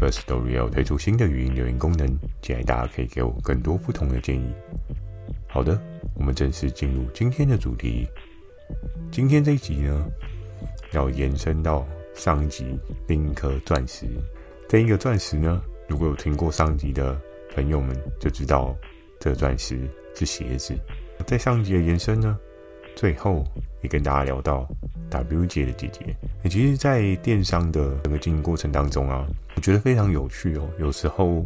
First Story 要推出新的语音留言功能，期待大家可以给我更多不同的建议。好的，我们正式进入今天的主题。今天这一集呢，要延伸到上集另一颗钻石。这一个钻石呢，如果有听过上集的朋友们就知道，这钻石是鞋子。在上一集的延伸呢，最后也跟大家聊到 W 姐的姐姐。其实，在电商的整个经营过程当中啊，我觉得非常有趣哦。有时候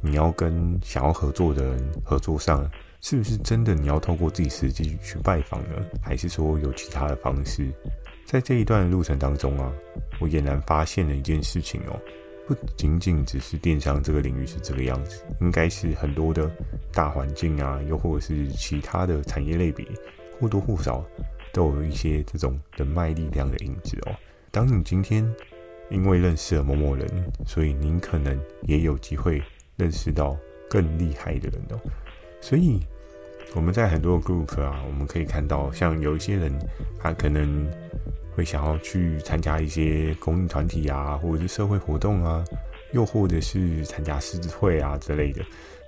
你要跟想要合作的人合作上，是不是真的你要透过自己实际去拜访呢？还是说有其他的方式？在这一段路程当中啊，我俨然发现了一件事情哦，不仅仅只是电商这个领域是这个样子，应该是很多的大环境啊，又或者是其他的产业类别。或多或少都有一些这种人脉力量的影子哦。当你今天因为认识了某某人，所以您可能也有机会认识到更厉害的人哦。所以我们在很多 group 啊，我们可以看到，像有一些人，他可能会想要去参加一些公益团体啊，或者是社会活动啊，又或者是参加狮子会啊之类的。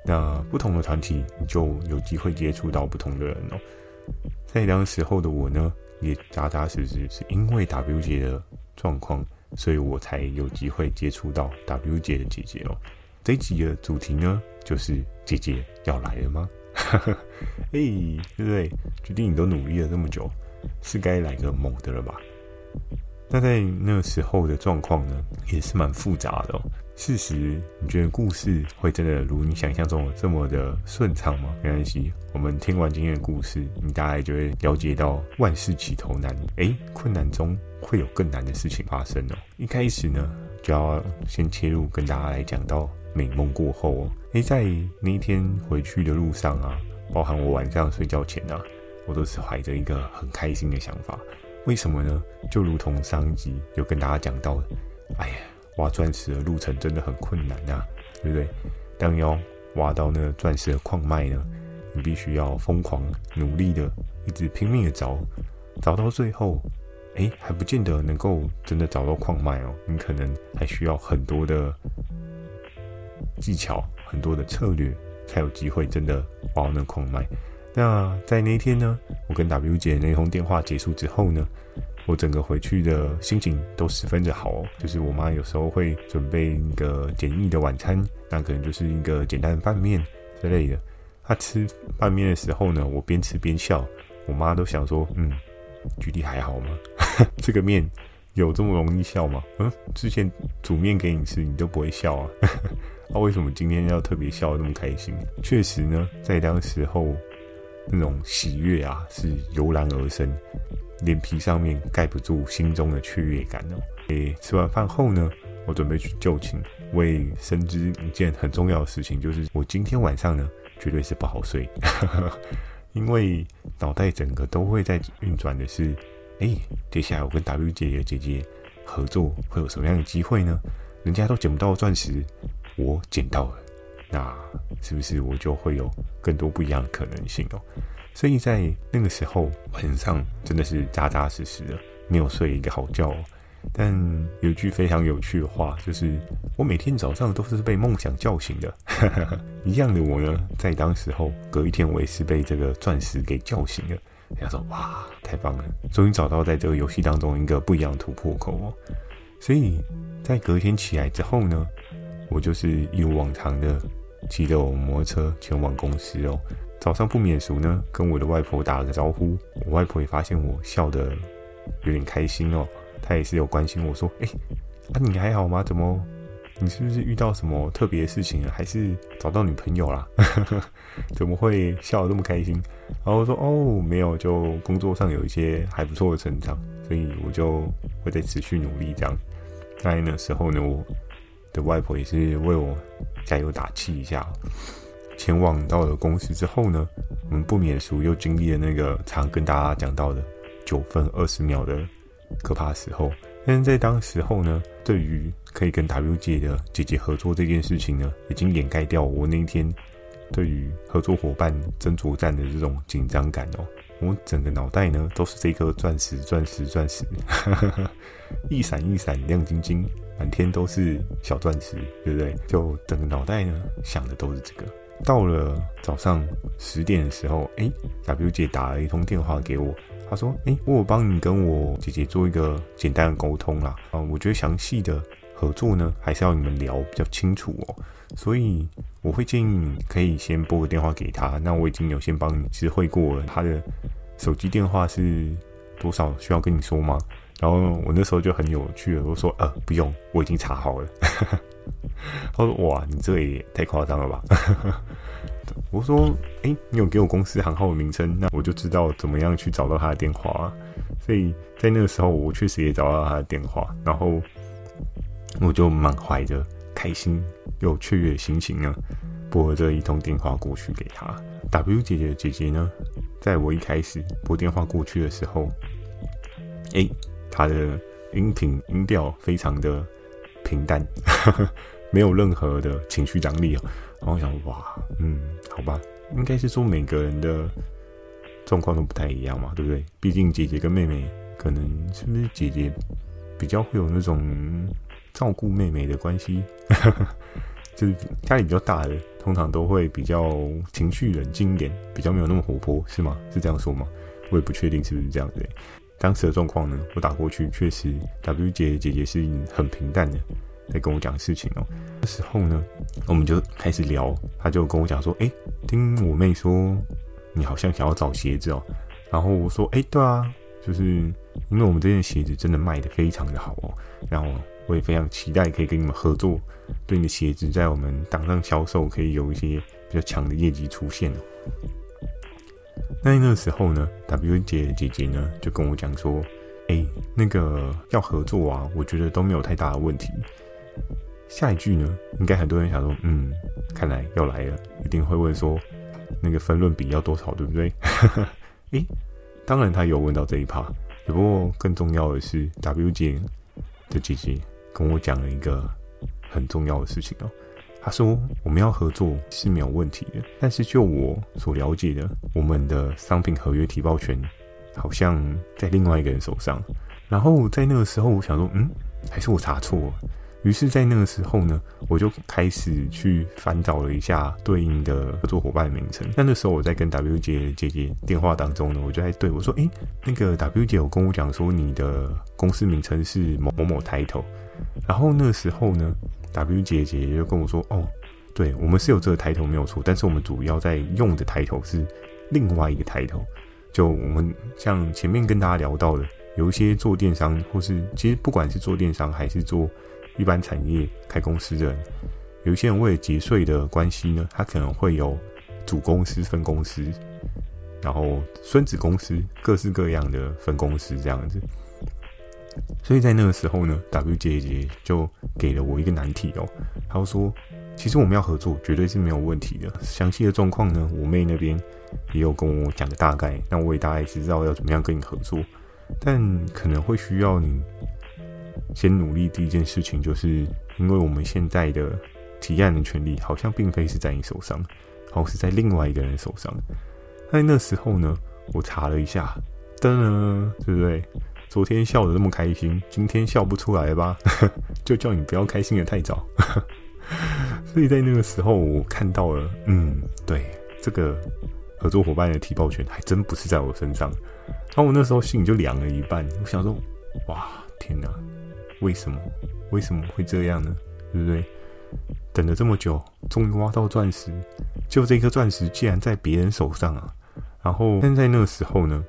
那不同的团体，你就有机会接触到不同的人哦。在当时候的我呢，也扎扎实实是因为 W 姐的状况，所以我才有机会接触到 W 姐的姐姐哦。这一集的主题呢，就是姐姐要来了吗？哎，对不对？决定你都努力了这么久，是该来个猛的了吧？那在那时候的状况呢，也是蛮复杂的哦。事实，你觉得故事会真的如你想象中这么的顺畅吗？没关系，我们听完今天的故事，你大概就会了解到万事起头难，诶，困难中会有更难的事情发生哦。一开始呢，就要先切入跟大家来讲到美梦过后哦。诶，在那一天回去的路上啊，包含我晚上睡觉前啊，我都是怀着一个很开心的想法。为什么呢？就如同上一集有跟大家讲到的，哎呀。挖钻石的路程真的很困难啊，对不对？当要挖到那个钻石的矿脉呢，你必须要疯狂努力的，一直拼命的找，找到最后，哎，还不见得能够真的找到矿脉哦。你可能还需要很多的技巧，很多的策略，才有机会真的挖到那矿脉。那在那一天呢，我跟 W 姐那通电话结束之后呢，我整个回去的心情都十分的好哦，就是我妈有时候会准备一个简易的晚餐，那可能就是一个简单的拌面之类的。她吃拌面的时候呢，我边吃边笑，我妈都想说：“嗯，GD 还好吗？这个面有这么容易笑吗？嗯，之前煮面给你吃，你都不会笑啊？那、啊、为什么今天要特别笑得那么开心？确实呢，在当时候那种喜悦啊，是油然而生。”脸皮上面盖不住心中的雀跃感哦。诶，吃完饭后呢，我准备去就寝。我也深知一件很重要的事情，就是我今天晚上呢，绝对是不好睡，因为脑袋整个都会在运转的是，诶，接下来我跟 W 姐姐姐姐合作会有什么样的机会呢？人家都捡不到钻石，我捡到了，那是不是我就会有更多不一样的可能性哦？所以在那个时候晚上真的是扎扎实实的没有睡一个好觉哦。但有一句非常有趣的话，就是我每天早上都是被梦想叫醒的。一样的我呢，在当时候隔一天我也是被这个钻石给叫醒了。他说：“哇，太棒了，终于找到在这个游戏当中一个不一样的突破口哦。”所以在隔天起来之后呢，我就是一如往常的骑着我摩托车前往公司哦。早上不免俗呢，跟我的外婆打了个招呼。我外婆也发现我笑得有点开心哦，她也是有关心我说：“哎，啊你还好吗？怎么你是不是遇到什么特别的事情？还是找到女朋友啦？怎么会笑得这么开心？”然后我说：“哦，没有，就工作上有一些还不错的成长，所以我就会在持续努力这样。”在那时候呢，我的外婆也是为我加油打气一下。前往到了公司之后呢，我们不免俗又经历了那个常跟大家讲到的九分二十秒的可怕时候。但是在当时候呢，对于可以跟 W 姐的姐姐合作这件事情呢，已经掩盖掉我那天对于合作伙伴争夺战的这种紧张感哦。我整个脑袋呢都是这颗钻石，钻石，钻石，一闪一闪亮晶晶，满天都是小钻石，对不对？就整个脑袋呢想的都是这个。到了早上十点的时候，哎，W 姐打了一通电话给我，她说：“哎，我有帮你跟我姐姐做一个简单的沟通啦，啊，我觉得详细的合作呢，还是要你们聊比较清楚哦，所以我会建议你可以先拨个电话给她。那我已经有先帮你知会过了，她的手机电话是多少？需要跟你说吗？然后我那时候就很有趣了，我说：呃，不用，我已经查好了。” 他说：“哇，你这也太夸张了吧！” 我说：“哎、你有给我公司行号的名称，那我就知道怎么样去找到他的电话。所以在那个时候，我确实也找到他的电话，然后我就满怀着开心又雀跃的心情呢，拨这一通电话过去给他。W 姐姐的姐姐呢，在我一开始拨电话过去的时候，哎、她的音频音调非常的平淡。没有任何的情绪张力哦，然后我想，哇，嗯，好吧，应该是说每个人的状况都不太一样嘛，对不对？毕竟姐姐跟妹妹，可能是不是姐姐比较会有那种照顾妹妹的关系，就是家里比较大的，通常都会比较情绪冷静一点，比较没有那么活泼，是吗？是这样说吗？我也不确定是不是这样子。当时的状况呢，我打过去，确实 W 姐姐姐是很平淡的。在跟我讲事情哦，这时候呢，我们就开始聊，他就跟我讲说，哎，听我妹说，你好像想要找鞋子哦，然后我说，哎，对啊，就是因为我们这件鞋子真的卖得非常的好哦，然后我也非常期待可以跟你们合作，对你的鞋子在我们档上销售可以有一些比较强的业绩出现。那那个时候呢，W 姐姐姐呢就跟我讲说，哎，那个要合作啊，我觉得都没有太大的问题。下一句呢，应该很多人想说，嗯，看来要来了，一定会问说，那个分论比要多少，对不对？诶，当然他有问到这一趴，只不过更重要的是，W 姐的姐姐跟我讲了一个很重要的事情哦。她说我们要合作是没有问题的，但是就我所了解的，我们的商品合约提报权好像在另外一个人手上。然后在那个时候，我想说，嗯。还是我查错了，于是，在那个时候呢，我就开始去翻找了一下对应的合作伙伴名称。那那时候我在跟 W 姐姐姐电话当中呢，我就在对我说：“诶，那个 W 姐有跟我讲说你的公司名称是某某某 title。”然后那时候呢，W 姐姐就跟我说：“哦，对，我们是有这个 title 没有错，但是我们主要在用的 title 是另外一个 title。就我们像前面跟大家聊到的。”有一些做电商，或是其实不管是做电商还是做一般产业开公司的人，有一些人为了节税的关系呢，他可能会有主公司、分公司，然后孙子公司，各式各样的分公司这样子。所以在那个时候呢，W 姐姐就给了我一个难题哦，她说：“其实我们要合作，绝对是没有问题的。详细的状况呢，我妹那边也有跟我讲个大概，那我也大概知道要怎么样跟你合作。”但可能会需要你先努力。第一件事情，就是因为我们现在的提案的权利好像并非是在你手上，而是在另外一个人手上。在那时候呢，我查了一下，噔噔，对不对？昨天笑得那么开心，今天笑不出来吧？就叫你不要开心得太早。所以在那个时候，我看到了，嗯，对，这个合作伙伴的提报权还真不是在我身上。然后我那时候心里就凉了一半，我想说，哇，天哪，为什么？为什么会这样呢？对不对？等了这么久，终于挖到钻石，就这颗钻石竟然在别人手上啊！然后，但在那个时候呢，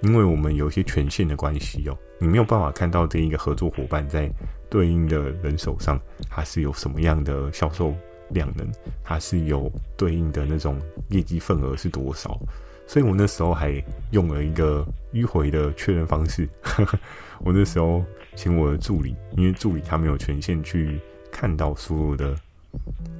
因为我们有一些权限的关系哦，你没有办法看到这一个合作伙伴在对应的人手上，他是有什么样的销售量能，他是有对应的那种业绩份额是多少。所以我那时候还用了一个迂回的确认方式。我那时候请我的助理，因为助理他没有权限去看到所有的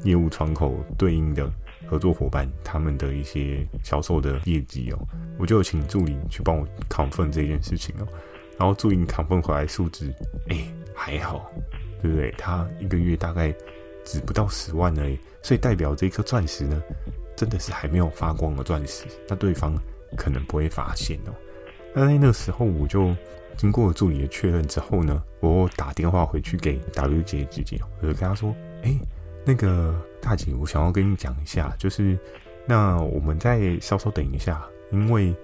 业务窗口对应的合作伙伴他们的一些销售的业绩哦，我就请助理去帮我 confirm 这件事情哦，然后助理 confirm 回来数字，哎，还好，对不对？他一个月大概只不到十万而已，所以代表这颗钻石呢，真的是还没有发光的钻石，那对方可能不会发现哦。那在那个时候，我就经过助理的确认之后呢，我打电话回去给 W 姐姐姐，我就跟她说：“哎，那个大姐，我想要跟你讲一下，就是那我们再稍稍等一下，因为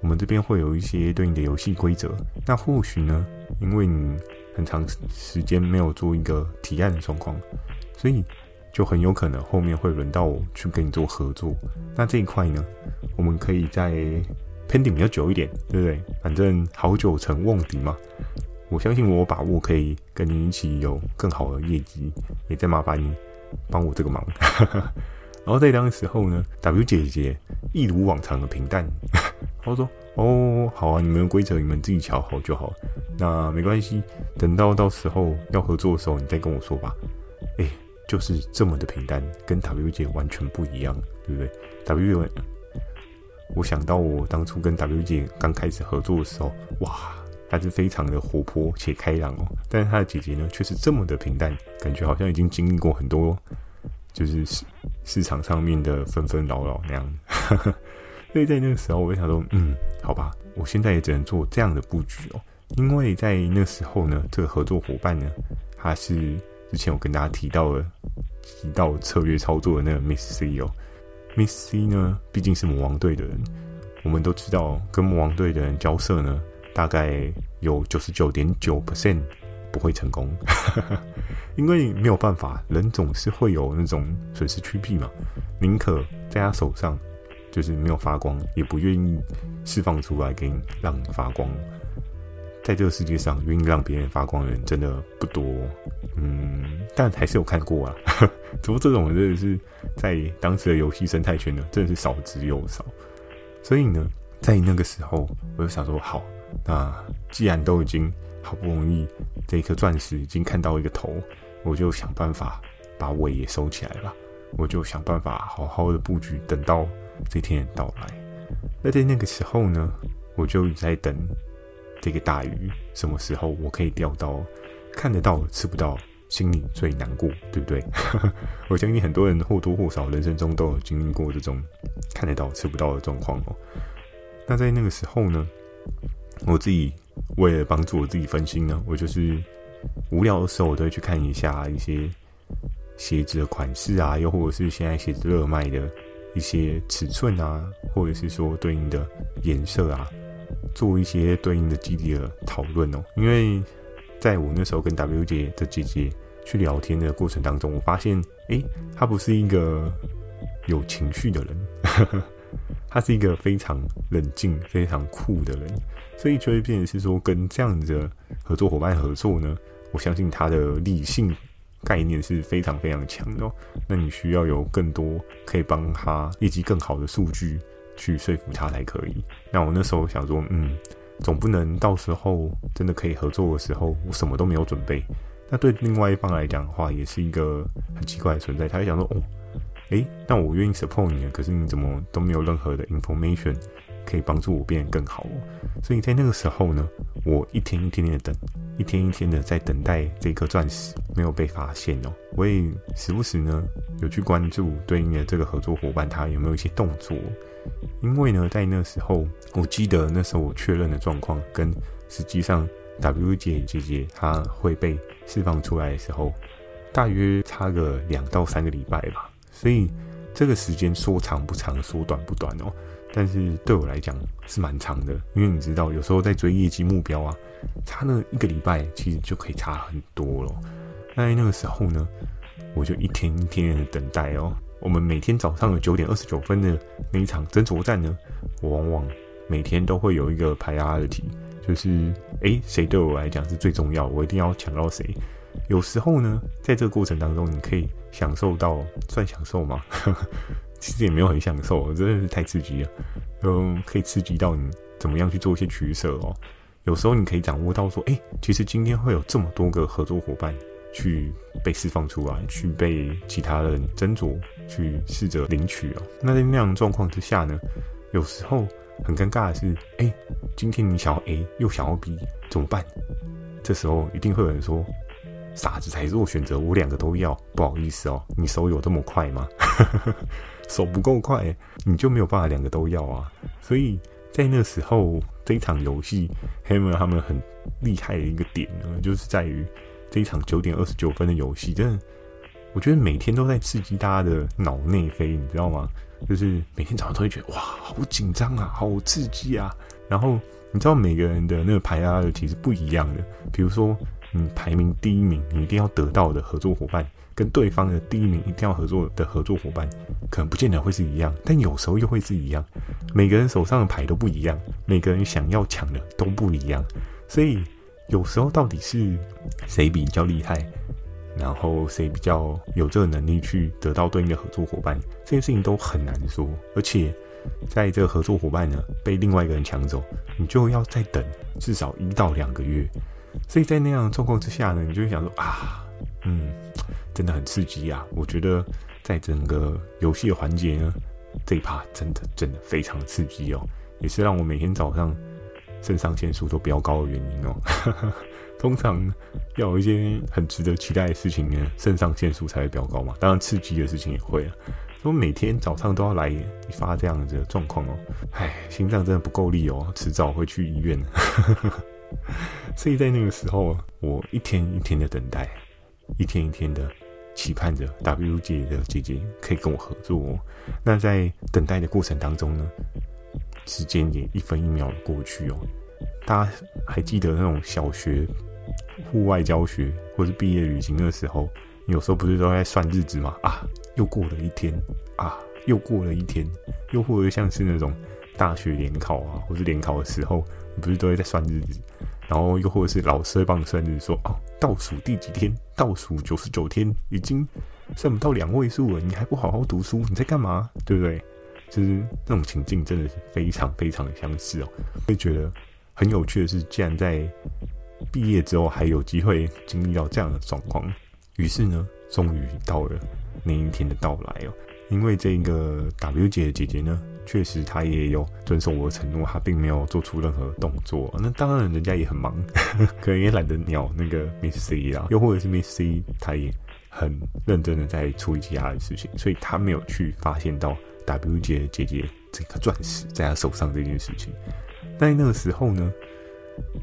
我们这边会有一些对应的游戏规则。那或许呢，因为你很长时间没有做一个提案的状况，所以就很有可能后面会轮到我去跟你做合作。那这一块呢，我们可以在。” Pending 比较久一点，对不对？反正好酒成瓮底嘛。我相信我把握可以跟你一起有更好的业绩，也再麻烦你帮我这个忙。然后在当时候呢，W 姐姐一如往常的平淡，她说：“哦，好啊，你们的规则你们自己瞧好就好。那没关系，等到到时候要合作的时候，你再跟我说吧。”哎，就是这么的平淡，跟 W 姐完全不一样，对不对？W 我想到我当初跟 W 姐刚开始合作的时候，哇，她是非常的活泼且开朗哦。但是她的姐姐呢，却是这么的平淡，感觉好像已经经历过很多，就是市市场上面的纷纷扰扰那样。所以在那个时候，我就想说，嗯，好吧，我现在也只能做这样的布局哦。因为在那时候呢，这个合作伙伴呢，他是之前我跟大家提到的提到策略操作的那个 Miss C 哦。Miss C 呢，毕竟是魔王队的人，我们都知道，跟魔王队的人交涉呢，大概有九十九点九 percent 不会成功，因为没有办法，人总是会有那种损失趋避嘛，宁可在他手上就是没有发光，也不愿意释放出来给你让你发光。在这个世界上，愿意让别人发光的人真的不多，嗯，但还是有看过啊。只不过这种真的是在当时的游戏生态圈呢，真的是少之又少。所以呢，在那个时候，我就想说，好，那既然都已经好不容易这一颗钻石已经看到一个头，我就想办法把尾也收起来吧。我就想办法好好的布局，等到这天的到来。那在那个时候呢，我就在等。这个大鱼什么时候我可以钓到？看得到吃不到，心里最难过，对不对？我相信很多人或多或少人生中都有经历过这种看得到吃不到的状况哦。那在那个时候呢，我自己为了帮助我自己分心呢，我就是无聊的时候，我都会去看一下一些鞋子的款式啊，又或者是现在鞋子热卖的一些尺寸啊，或者是说对应的颜色啊。做一些对应的基地的讨论哦，因为在我那时候跟 W 姐的姐姐去聊天的过程当中，我发现，诶，她不是一个有情绪的人，呵呵，她是一个非常冷静、非常酷的人，所以就会变成是说，跟这样的合作伙伴合作呢，我相信他的理性概念是非常非常强的哦。那你需要有更多可以帮他业绩更好的数据。去说服他才可以。那我那时候想说，嗯，总不能到时候真的可以合作的时候，我什么都没有准备。那对另外一方来讲的话，也是一个很奇怪的存在。他会想说，哦，诶，那我愿意 support 你，可是你怎么都没有任何的 information 可以帮助我变得更好哦？所以在那个时候呢，我一天一天的等，一天一天的在等待这颗钻石没有被发现哦。我也时不时呢有去关注对应的这个合作伙伴，他有没有一些动作。因为呢，在那时候，我记得那时候我确认的状况，跟实际上 W 姐姐姐她会被释放出来的时候，大约差个两到三个礼拜吧。所以这个时间说长不长，说短不短哦。但是对我来讲是蛮长的，因为你知道，有时候在追业绩目标啊，差那一个礼拜其实就可以差很多了。那在那个时候呢，我就一天一天的等待哦。我们每天早上的九点二十九分的那一场争夺战呢，我往往每天都会有一个排压的题就是诶，谁对我来讲是最重要，我一定要抢到谁。有时候呢，在这个过程当中，你可以享受到，算享受吗？其实也没有很享受，真的是太刺激了。嗯，可以刺激到你怎么样去做一些取舍哦。有时候你可以掌握到说，诶，其实今天会有这么多个合作伙伴，去被释放出来，去被其他人斟酌，去试着领取哦。那在那样状况之下呢，有时候很尴尬的是，哎、今天你想要 A 又想要 B 怎么办？这时候一定会有人说，傻子才做选择，我两个都要。不好意思哦，你手有这么快吗？手不够快，你就没有办法两个都要啊。所以在那时候，这一场游戏，Hammer 他们很厉害的一个点呢，就是在于这一场九点二十九分的游戏，真的，我觉得每天都在刺激大家的脑内啡，你知道吗？就是每天早上都会觉得哇，好紧张啊，好刺激啊。然后你知道每个人的那个排压的其实不一样的，比如说你排名第一名，你一定要得到的合作伙伴。跟对方的第一名一定要合作的合作伙伴，可能不见得会是一样，但有时候又会是一样。每个人手上的牌都不一样，每个人想要抢的都不一样，所以有时候到底是谁比较厉害，然后谁比较有这个能力去得到对应的合作伙伴，这件事情都很难说。而且在这个合作伙伴呢被另外一个人抢走，你就要再等至少一到两个月。所以在那样的状况之下呢，你就会想说啊，嗯。真的很刺激啊！我觉得在整个游戏的环节呢，这一趴真的真的非常刺激哦，也是让我每天早上肾上腺素都飙高的原因哦。通常要有一些很值得期待的事情呢，肾上腺素才会飙高嘛。当然刺激的事情也会啊。所以每天早上都要来一发这样子的状况哦。唉，心脏真的不够力哦，迟早会去医院。所以在那个时候，我一天一天的等待，一天一天的。期盼着 W 姐的姐姐可以跟我合作哦。那在等待的过程当中呢，时间也一分一秒的过去哦。大家还记得那种小学户外教学或是毕业旅行的时候，有时候不是都在算日子吗？啊，又过了一天啊，又过了一天，又或者像是那种大学联考啊，或是联考的时候，你不是都会在算日子？然后又或者是老师会帮你算日子，说哦，倒数第几天？倒数九十九天，已经算不到两位数了，你还不好好读书，你在干嘛？对不对？就是那种情境，真的是非常非常的相似哦。会觉得很有趣的是，既然在毕业之后还有机会经历到这样的状况，于是呢，终于到了那一天的到来哦。因为这个 W 姐姐姐呢。确实，她也有遵守我的承诺，她并没有做出任何动作。那当然，人家也很忙，可能也懒得鸟那个 Miss C 啊，又或者是 Miss C，她也很认真的在处理其他的事情，所以她没有去发现到 W 姐姐姐这颗钻石在她手上这件事情。在那个时候呢，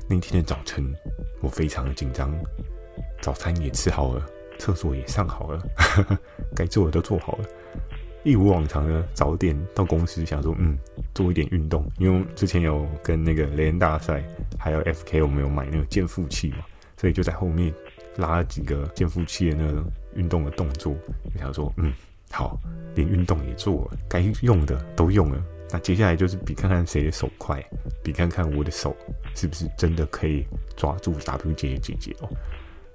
那天的早晨，我非常的紧张，早餐也吃好了，厕所也上好了，呵 呵该做的都做好了。一如往常的早点到公司，想说嗯，做一点运动，因为之前有跟那个雷人大赛，还有 FK，我们有买那个健腹器嘛，所以就在后面拉了几个健腹器的那个运动的动作，就想说嗯，好，连运动也做了，该用的都用了，那接下来就是比看看谁的手快，比看看我的手是不是真的可以抓住 W 姐姐姐哦。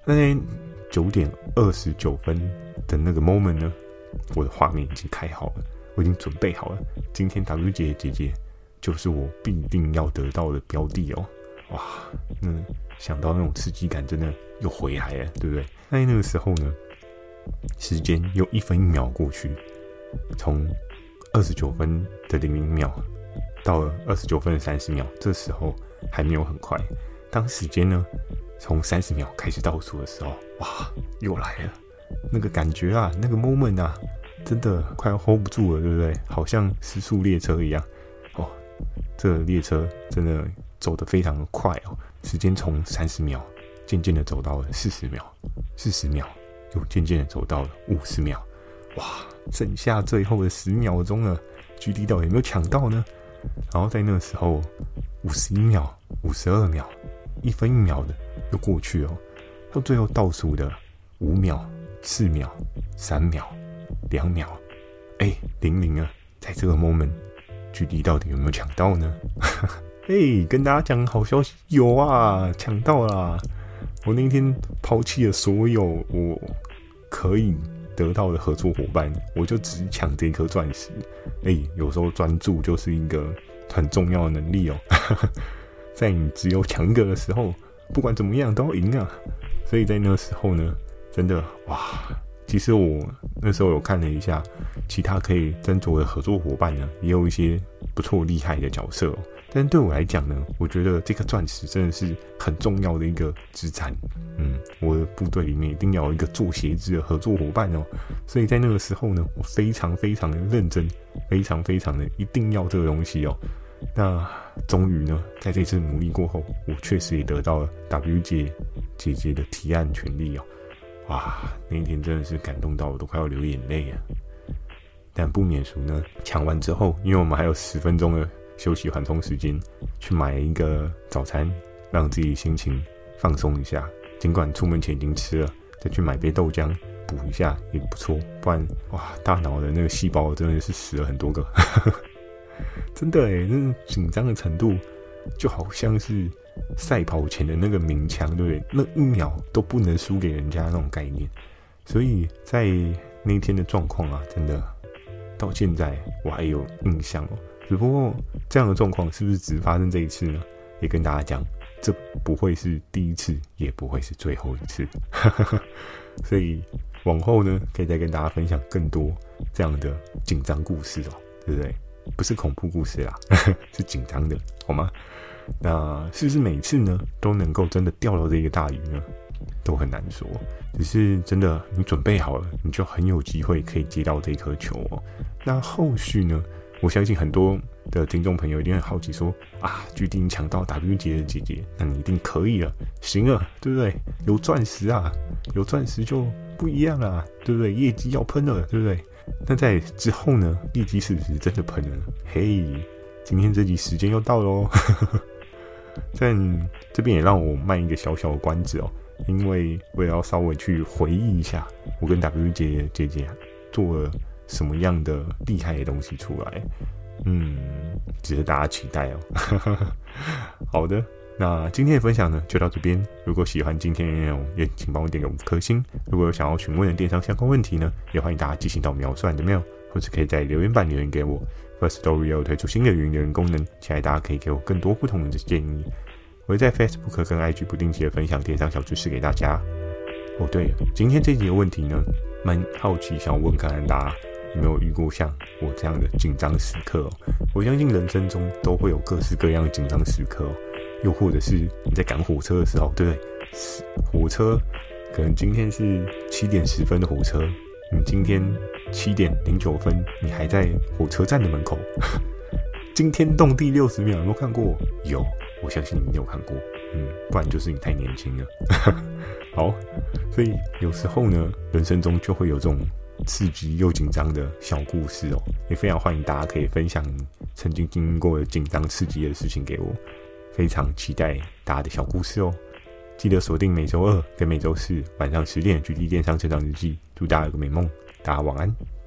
那天九点二十九分的那个 moment 呢？我的画面已经开好了，我已经准备好了。今天 W 姐姐姐就是我必定要得到的标的哦！哇，那，想到那种刺激感，真的又回来了，对不对？那那个时候呢，时间又一分一秒过去，从二十九分的零零秒到了二十九分的三十秒，这时候还没有很快。当时间呢，从三十秒开始倒数的时候，哇，又来了。那个感觉啊，那个 moment 啊，真的快要 hold 不住了，对不对？好像时速列车一样哦。这列车真的走得非常的快哦，时间从三十秒渐渐的走到了四十秒，四十秒又渐渐的走到了五十秒，哇，剩下最后的十秒钟了距离到底有没有抢到呢？然后在那个时候，五十一秒、五十二秒、一分一秒的又过去哦，到最后倒数的五秒。四秒、三秒、两秒，哎、欸，零零啊，在这个 moment，距离到底有没有抢到呢？哎、跟大家讲好消息，有啊，抢到啦！我那天抛弃了所有我可以得到的合作伙伴，我就只抢这颗钻石。哎、有时候专注就是一个很重要的能力哦。在你只有抢一个的时候，不管怎么样都要赢啊！所以在那时候呢。真的哇！其实我那时候有看了一下，其他可以斟酌的合作伙伴呢，也有一些不错厉害的角色哦。但对我来讲呢，我觉得这个钻石真的是很重要的一个资产。嗯，我的部队里面一定要有一个做鞋子的合作伙伴哦。所以在那个时候呢，我非常非常的认真，非常非常的一定要这个东西哦。那终于呢，在这次努力过后，我确实也得到了 W 姐姐姐的提案权利哦。哇，那一天真的是感动到我都快要流眼泪啊！但不免俗呢，抢完之后，因为我们还有十分钟的休息缓冲时间，去买一个早餐，让自己心情放松一下。尽管出门前已经吃了，再去买杯豆浆补一下也不错。不然，哇，大脑的那个细胞真的是死了很多个，真的诶，那种紧张的程度就好像是。赛跑前的那个鸣枪，对不对？那一秒都不能输给人家那种概念。所以在那天的状况啊，真的到现在我还有印象哦。只不过这样的状况是不是只发生这一次呢？也跟大家讲，这不会是第一次，也不会是最后一次。所以往后呢，可以再跟大家分享更多这样的紧张故事哦，对不对？不是恐怖故事啦，是紧张的，好吗？那是不是每次呢都能够真的钓到这个大鱼呢？都很难说。只是真的，你准备好了，你就很有机会可以接到这颗球哦。那后续呢？我相信很多的听众朋友一定很好奇说，啊，决定抢到 W 姐的姐姐，那你一定可以了，行了，对不对？有钻石啊，有钻石就不一样啊，对不对？业绩要喷了，对不对？那在之后呢？业绩是不是真的喷了？嘿，今天这集时间又到喽。但这边也让我卖一个小小的关子哦，因为我也要稍微去回忆一下，我跟 W 姐姐姐做了什么样的厉害的东西出来，嗯，值得大家期待哦。好的，那今天的分享呢就到这边。如果喜欢今天的内容，也请帮我点个五颗星。如果有想要询问的电商相关问题呢，也欢迎大家寄信到描述的 mail，或者可以在留言板留言给我。Firstory 有推出新的语音留言功能，期待大家可以给我更多不同的建议。我会在 Facebook 跟 IG 不定期的分享电商小知识给大家。哦，对，今天这集的问题呢，蛮好奇，想问看看大家有没有遇过像我这样的紧张时刻哦？我相信人生中都会有各式各样的紧张时刻哦，又或者是你在赶火车的时候，对不对？火车可能今天是七点十分的火车。你今天七点零九分，你还在火车站的门口，惊天动地六十秒，有没有看过？有，我相信你没有看过，嗯，不然就是你太年轻了。好，所以有时候呢，人生中就会有这种刺激又紧张的小故事哦，也非常欢迎大家可以分享曾经经历过的紧张刺激的事情给我，非常期待大家的小故事哦。记得锁定每周二跟每周四晚上十点《距离电商成长日记》，祝大家有个美梦，大家晚安。